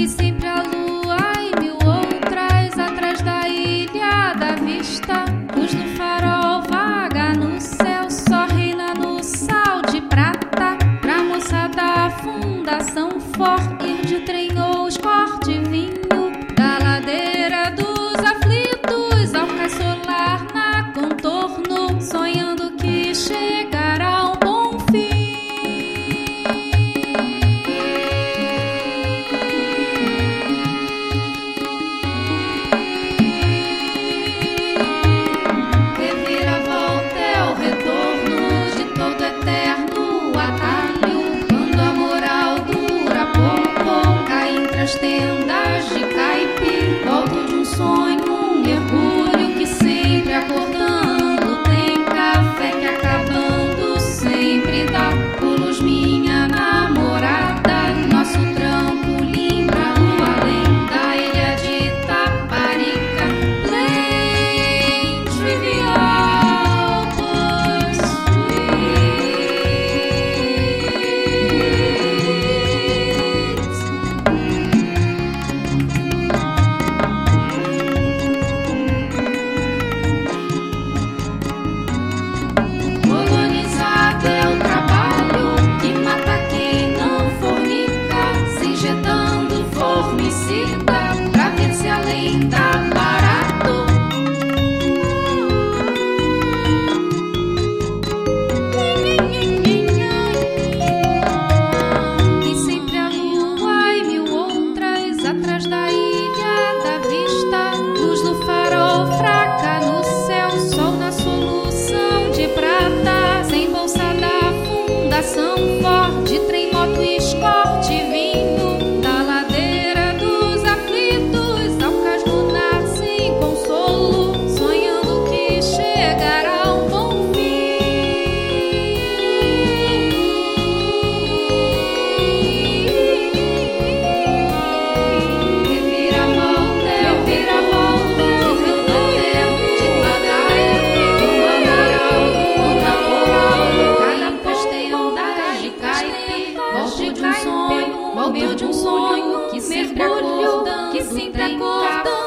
E sempre a lua e mil outras atrás da ilha da vista. Luz no farol vaga no céu, só reina no sal de prata. Pra moça da fundação for ir de trem ou tendas de capacita pra se além da longe de um sonho, volto de um sonho que se mergulho, que se entrecorda.